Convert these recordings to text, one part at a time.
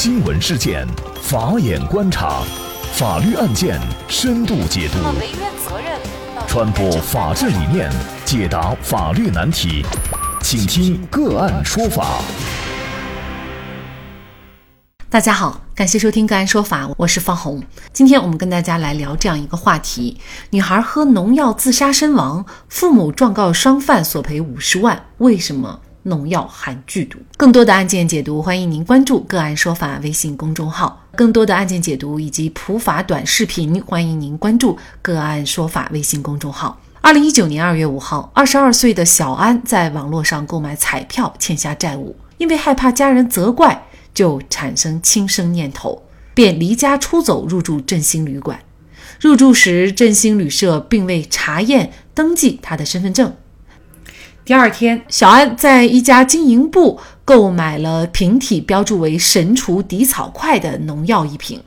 新闻事件，法眼观察，法律案件深度解读，传播法治理念，解答法律难题，请听个案说法。大家好，感谢收听个案说法，我是方红。今天我们跟大家来聊这样一个话题：女孩喝农药自杀身亡，父母状告商贩索赔五十万，为什么？农药含剧毒，更多的案件解读，欢迎您关注“个案说法”微信公众号。更多的案件解读以及普法短视频，欢迎您关注“个案说法”微信公众号。二零一九年二月五号，二十二岁的小安在网络上购买彩票，欠下债务，因为害怕家人责怪，就产生轻生念头，便离家出走，入住振兴旅馆。入住时，振兴旅社并未查验登记他的身份证。第二天，小安在一家经营部购买了瓶体标注为“神除底草快”的农药一瓶。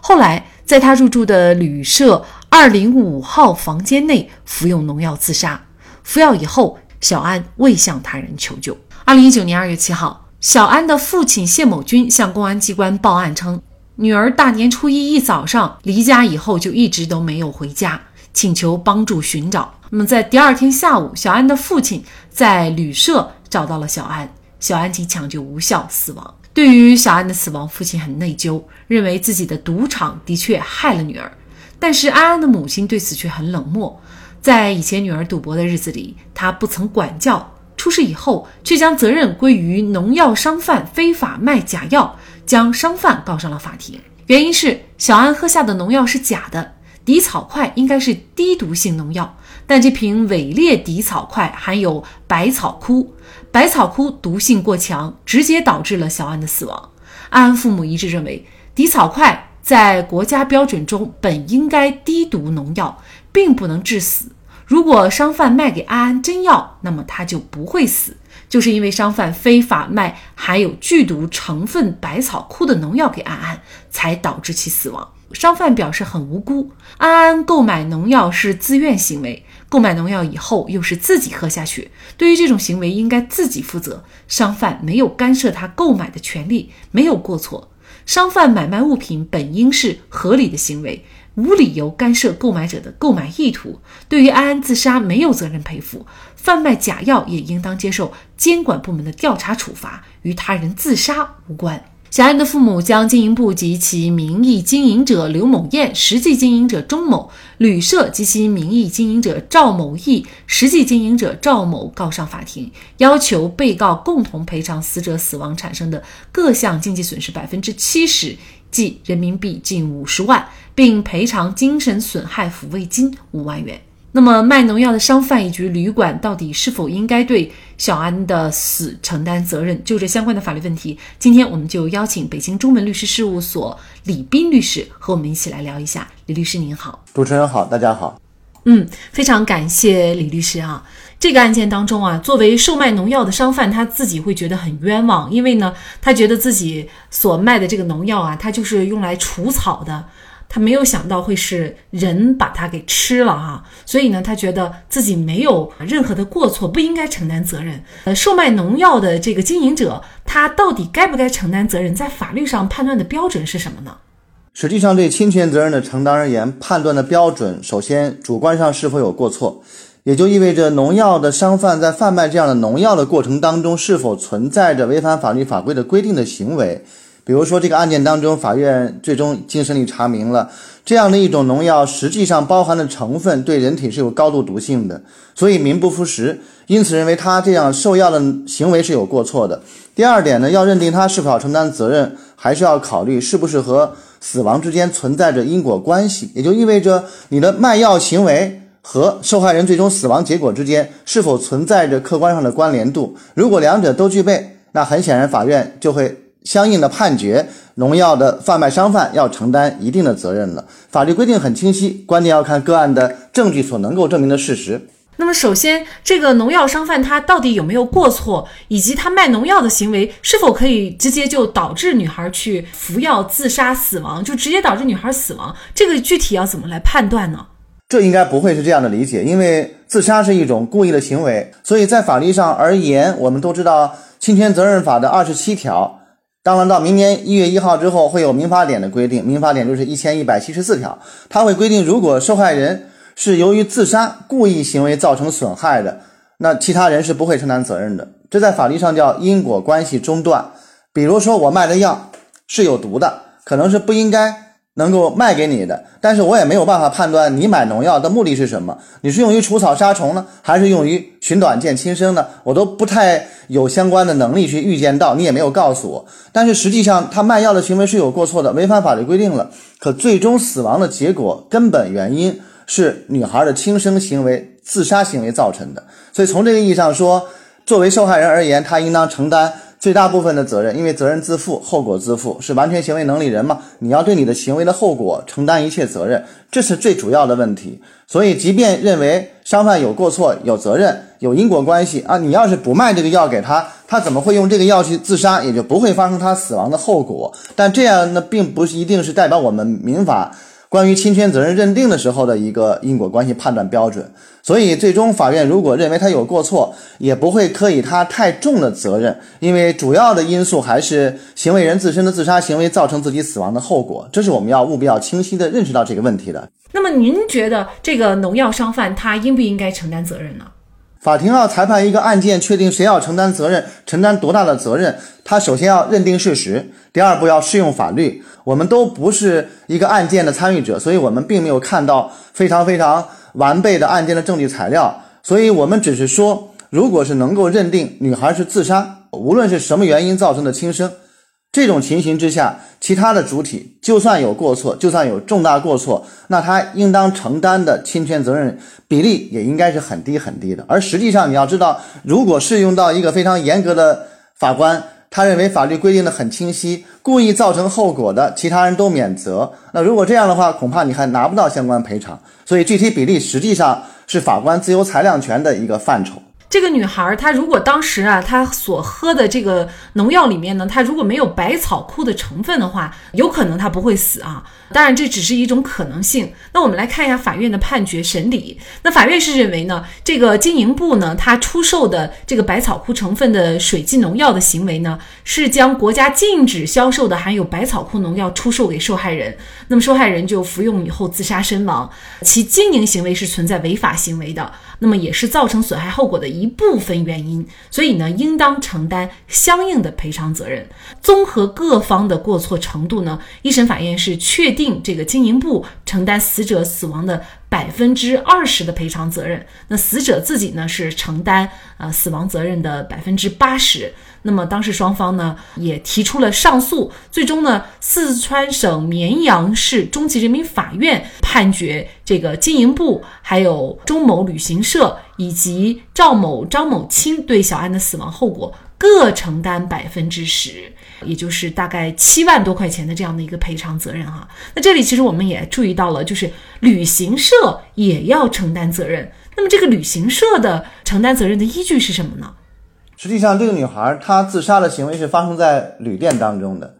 后来，在他入住的旅社二零五号房间内服用农药自杀。服药以后，小安未向他人求救。二零一九年二月七号，小安的父亲谢某军向公安机关报案称，女儿大年初一一早上离家以后就一直都没有回家，请求帮助寻找。那么，在第二天下午，小安的父亲在旅社找到了小安，小安经抢救无效死亡。对于小安的死亡，父亲很内疚，认为自己的赌场的确害了女儿。但是安安的母亲对此却很冷漠，在以前女儿赌博的日子里，她不曾管教；出事以后，却将责任归于农药商贩非法卖假药，将商贩告上了法庭。原因是小安喝下的农药是假的，敌草快应该是低毒性农药。但这瓶伪劣敌草快含有百草枯，百草枯毒性过强，直接导致了小安的死亡。安安父母一致认为，敌草快在国家标准中本应该低毒农药，并不能致死。如果商贩卖给安安真药，那么他就不会死。就是因为商贩非法卖含有剧毒成分百草枯的农药给安安，才导致其死亡。商贩表示很无辜，安安购买农药是自愿行为。购买农药以后又是自己喝下去，对于这种行为应该自己负责。商贩没有干涉他购买的权利，没有过错。商贩买卖物品本应是合理的行为，无理由干涉购买者的购买意图。对于安安自杀没有责任赔付，贩卖假药也应当接受监管部门的调查处罚，与他人自杀无关。小安的父母将经营部及其名义经营者刘某燕、实际经营者钟某、旅社及其名义经营者赵某义、实际经营者赵某告上法庭，要求被告共同赔偿死者死亡产生的各项经济损失百分之七十，即人民币近五十万，并赔偿精神损害抚慰金五万元。那么，卖农药的商贩以及旅馆到底是否应该对小安的死承担责任？就这相关的法律问题，今天我们就邀请北京中文律师事务所李斌律师和我们一起来聊一下。李律师您好，主持人好，大家好。嗯，非常感谢李律师啊。这个案件当中啊，作为售卖农药的商贩，他自己会觉得很冤枉，因为呢，他觉得自己所卖的这个农药啊，它就是用来除草的。他没有想到会是人把它给吃了哈，所以呢，他觉得自己没有任何的过错，不应该承担责任。呃，售卖农药的这个经营者，他到底该不该承担责任？在法律上判断的标准是什么呢？实际上，对侵权责任的承担而言，判断的标准，首先主观上是否有过错，也就意味着农药的商贩在贩卖这样的农药的过程当中，是否存在着违反法律法规的规定的行为。比如说，这个案件当中，法院最终经审理查明了，这样的一种农药实际上包含的成分对人体是有高度毒性的，所以名不副实，因此认为他这样售药的行为是有过错的。第二点呢，要认定他是否要承担责任，还是要考虑是不是和死亡之间存在着因果关系，也就意味着你的卖药行为和受害人最终死亡结果之间是否存在着客观上的关联度。如果两者都具备，那很显然法院就会。相应的判决，农药的贩卖商贩要承担一定的责任了。法律规定很清晰，关键要看个案的证据所能够证明的事实。那么，首先，这个农药商贩他到底有没有过错，以及他卖农药的行为是否可以直接就导致女孩去服药自杀死亡，就直接导致女孩死亡？这个具体要怎么来判断呢？这应该不会是这样的理解，因为自杀是一种故意的行为，所以在法律上而言，我们都知道侵权责任法的二十七条。当然，到明年一月一号之后，会有民法典的规定。民法典就是一千一百七十四条，它会规定，如果受害人是由于自杀故意行为造成损害的，那其他人是不会承担责任的。这在法律上叫因果关系中断。比如说，我卖的药是有毒的，可能是不应该。能够卖给你的，但是我也没有办法判断你买农药的目的是什么。你是用于除草杀虫呢，还是用于寻短见轻生呢？我都不太有相关的能力去预见到，你也没有告诉我。但是实际上，他卖药的行为是有过错的，违反法律规定了。可最终死亡的结果根本原因是女孩的轻生行为、自杀行为造成的。所以从这个意义上说，作为受害人而言，他应当承担。最大部分的责任，因为责任自负，后果自负，是完全行为能力人嘛？你要对你的行为的后果承担一切责任，这是最主要的问题。所以，即便认为商贩有过错、有责任、有因果关系啊，你要是不卖这个药给他，他怎么会用这个药去自杀？也就不会发生他死亡的后果。但这样呢，并不是一定是代表我们民法。关于侵权责任认定的时候的一个因果关系判断标准，所以最终法院如果认为他有过错，也不会苛以他太重的责任，因为主要的因素还是行为人自身的自杀行为造成自己死亡的后果，这是我们要务必要清晰的认识到这个问题的。那么您觉得这个农药商贩他应不应该承担责任呢？法庭要裁判一个案件，确定谁要承担责任，承担多大的责任，他首先要认定事实，第二步要适用法律。我们都不是一个案件的参与者，所以我们并没有看到非常非常完备的案件的证据材料，所以我们只是说，如果是能够认定女孩是自杀，无论是什么原因造成的轻生。这种情形之下，其他的主体就算有过错，就算有重大过错，那他应当承担的侵权责任比例也应该是很低很低的。而实际上，你要知道，如果适用到一个非常严格的法官，他认为法律规定的很清晰，故意造成后果的，其他人都免责。那如果这样的话，恐怕你还拿不到相关赔偿。所以，具体比例实际上是法官自由裁量权的一个范畴。这个女孩，她如果当时啊，她所喝的这个农药里面呢，她如果没有百草枯的成分的话，有可能她不会死啊。当然，这只是一种可能性。那我们来看一下法院的判决审理。那法院是认为呢，这个经营部呢，他出售的这个百草枯成分的水剂农药的行为呢，是将国家禁止销售的含有百草枯农药出售给受害人。那么受害人就服用以后自杀身亡，其经营行为是存在违法行为的。那么也是造成损害后果的一一部分原因，所以呢，应当承担相应的赔偿责任。综合各方的过错程度呢，一审法院是确定这个经营部承担死者死亡的百分之二十的赔偿责任，那死者自己呢是承担呃死亡责任的百分之八十。那么当时双方呢也提出了上诉，最终呢四川省绵阳市中级人民法院判决这个经营部、还有钟某旅行社以及赵某、张某清对小安的死亡后果各承担百分之十，也就是大概七万多块钱的这样的一个赔偿责任哈。那这里其实我们也注意到了，就是旅行社也要承担责任。那么这个旅行社的承担责任的依据是什么呢？实际上，这个女孩她自杀的行为是发生在旅店当中的，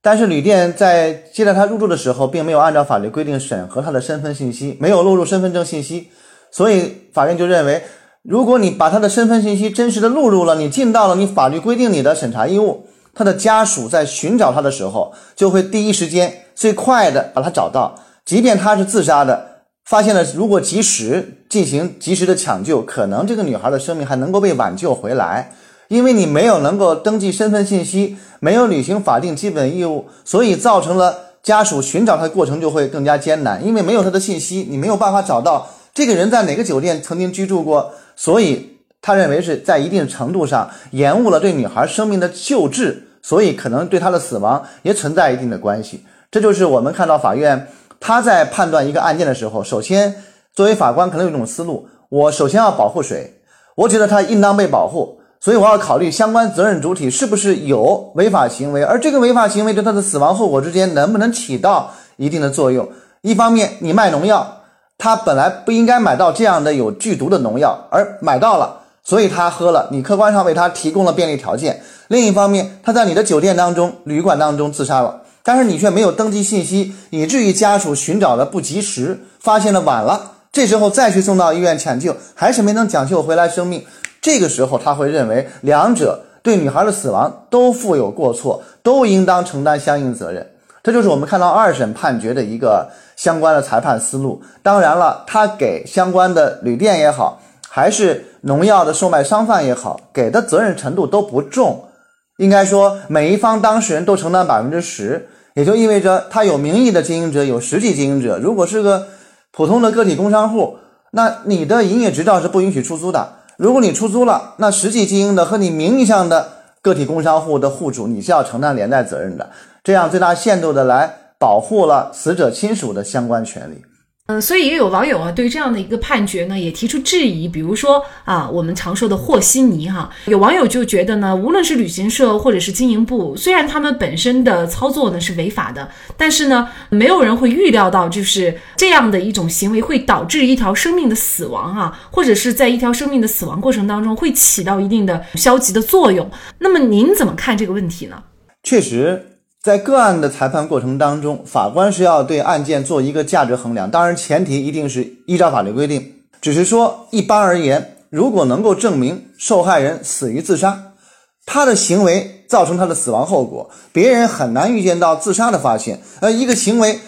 但是旅店在接待她入住的时候，并没有按照法律规定审核她的身份信息，没有录入身份证信息，所以法院就认为，如果你把她的身份信息真实的录入了，你尽到了你法律规定你的审查义务，她的家属在寻找她的时候，就会第一时间最快的把她找到，即便她是自杀的。发现了，如果及时进行及时的抢救，可能这个女孩的生命还能够被挽救回来。因为你没有能够登记身份信息，没有履行法定基本义务，所以造成了家属寻找她的过程就会更加艰难。因为没有她的信息，你没有办法找到这个人在哪个酒店曾经居住过，所以他认为是在一定程度上延误了对女孩生命的救治，所以可能对她的死亡也存在一定的关系。这就是我们看到法院。他在判断一个案件的时候，首先作为法官可能有一种思路：我首先要保护谁？我觉得他应当被保护，所以我要考虑相关责任主体是不是有违法行为，而这个违法行为对他的死亡后果之间能不能起到一定的作用？一方面，你卖农药，他本来不应该买到这样的有剧毒的农药，而买到了，所以他喝了，你客观上为他提供了便利条件。另一方面，他在你的酒店当中、旅馆当中自杀了。但是你却没有登记信息，以至于家属寻找的不及时，发现的晚了。这时候再去送到医院抢救，还是没能抢救回来生命。这个时候他会认为两者对女孩的死亡都负有过错，都应当承担相应责任。这就是我们看到二审判决的一个相关的裁判思路。当然了，他给相关的旅店也好，还是农药的售卖商贩也好，给的责任程度都不重。应该说，每一方当事人都承担百分之十，也就意味着他有名义的经营者，有实际经营者。如果是个普通的个体工商户，那你的营业执照是不允许出租的。如果你出租了，那实际经营的和你名义上的个体工商户的户主，你是要承担连带责任的。这样最大限度的来保护了死者亲属的相关权利。嗯，所以也有网友啊对这样的一个判决呢也提出质疑，比如说啊我们常说的和稀泥哈，有网友就觉得呢，无论是旅行社或者是经营部，虽然他们本身的操作呢是违法的，但是呢没有人会预料到就是这样的一种行为会导致一条生命的死亡哈，或者是在一条生命的死亡过程当中会起到一定的消极的作用。那么您怎么看这个问题呢？确实。在个案的裁判过程当中，法官是要对案件做一个价值衡量，当然前提一定是依照法律规定。只是说，一般而言，如果能够证明受害人死于自杀，他的行为造成他的死亡后果，别人很难预见到自杀的发现。呃，一个行为，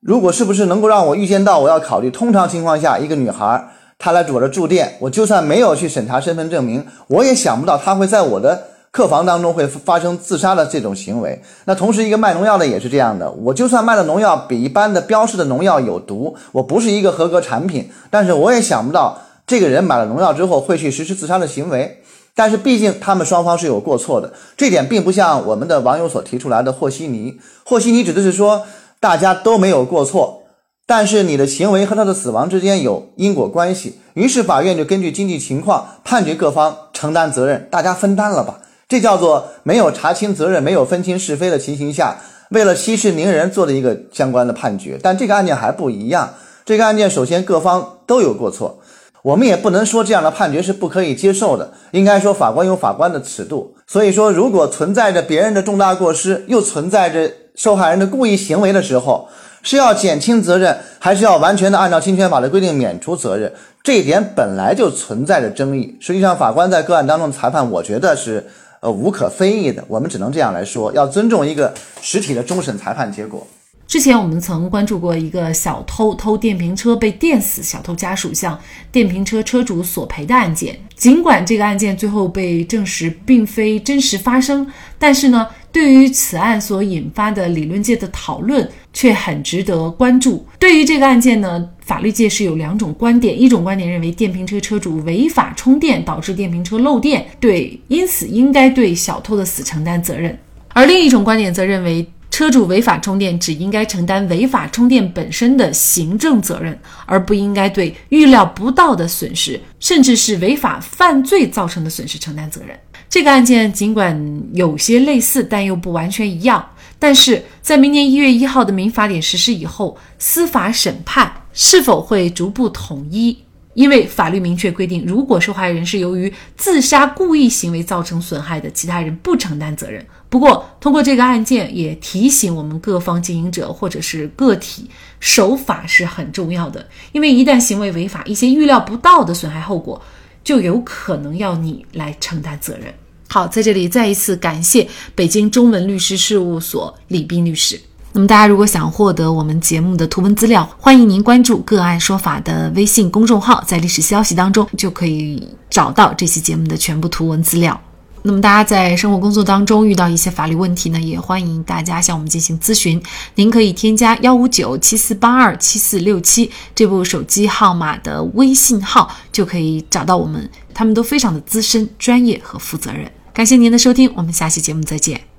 如果是不是能够让我预见到，我要考虑，通常情况下，一个女孩她来我这住店，我就算没有去审查身份证明，我也想不到她会在我的。客房当中会发生自杀的这种行为，那同时一个卖农药的也是这样的。我就算卖的农药比一般的标示的农药有毒，我不是一个合格产品，但是我也想不到这个人买了农药之后会去实施自杀的行为。但是毕竟他们双方是有过错的，这点并不像我们的网友所提出来的和稀泥。和稀泥指的是说大家都没有过错，但是你的行为和他的死亡之间有因果关系，于是法院就根据经济情况判决各方承担责任，大家分担了吧。这叫做没有查清责任、没有分清是非的情形下，为了息事宁人做的一个相关的判决。但这个案件还不一样，这个案件首先各方都有过错，我们也不能说这样的判决是不可以接受的。应该说法官有法官的尺度。所以说，如果存在着别人的重大过失，又存在着受害人的故意行为的时候，是要减轻责任，还是要完全的按照侵权法的规定免除责任？这一点本来就存在着争议。实际上，法官在个案当中裁判，我觉得是。呃，无可非议的，我们只能这样来说，要尊重一个实体的终审裁判结果。之前我们曾关注过一个小偷偷电瓶车被电死，小偷家属向电瓶车车主索赔的案件。尽管这个案件最后被证实并非真实发生，但是呢，对于此案所引发的理论界的讨论却很值得关注。对于这个案件呢？法律界是有两种观点，一种观点认为电瓶车车主违法充电导致电瓶车漏电，对，因此应该对小偷的死承担责任；而另一种观点则认为车主违法充电只应该承担违法充电本身的行政责任，而不应该对预料不到的损失，甚至是违法犯罪造成的损失承担责任。这个案件尽管有些类似，但又不完全一样。但是在明年一月一号的民法典实施以后，司法审判。是否会逐步统一？因为法律明确规定，如果受害人是由于自杀故意行为造成损害的，其他人不承担责任。不过，通过这个案件也提醒我们各方经营者或者是个体，守法是很重要的。因为一旦行为违法，一些预料不到的损害后果就有可能要你来承担责任。好，在这里再一次感谢北京中文律师事务所李斌律师。那么，大家如果想获得我们节目的图文资料，欢迎您关注“个案说法”的微信公众号，在历史消息当中就可以找到这期节目的全部图文资料。那么，大家在生活工作当中遇到一些法律问题呢，也欢迎大家向我们进行咨询。您可以添加幺五九七四八二七四六七这部手机号码的微信号，就可以找到我们。他们都非常的资深、专业和负责任。感谢您的收听，我们下期节目再见。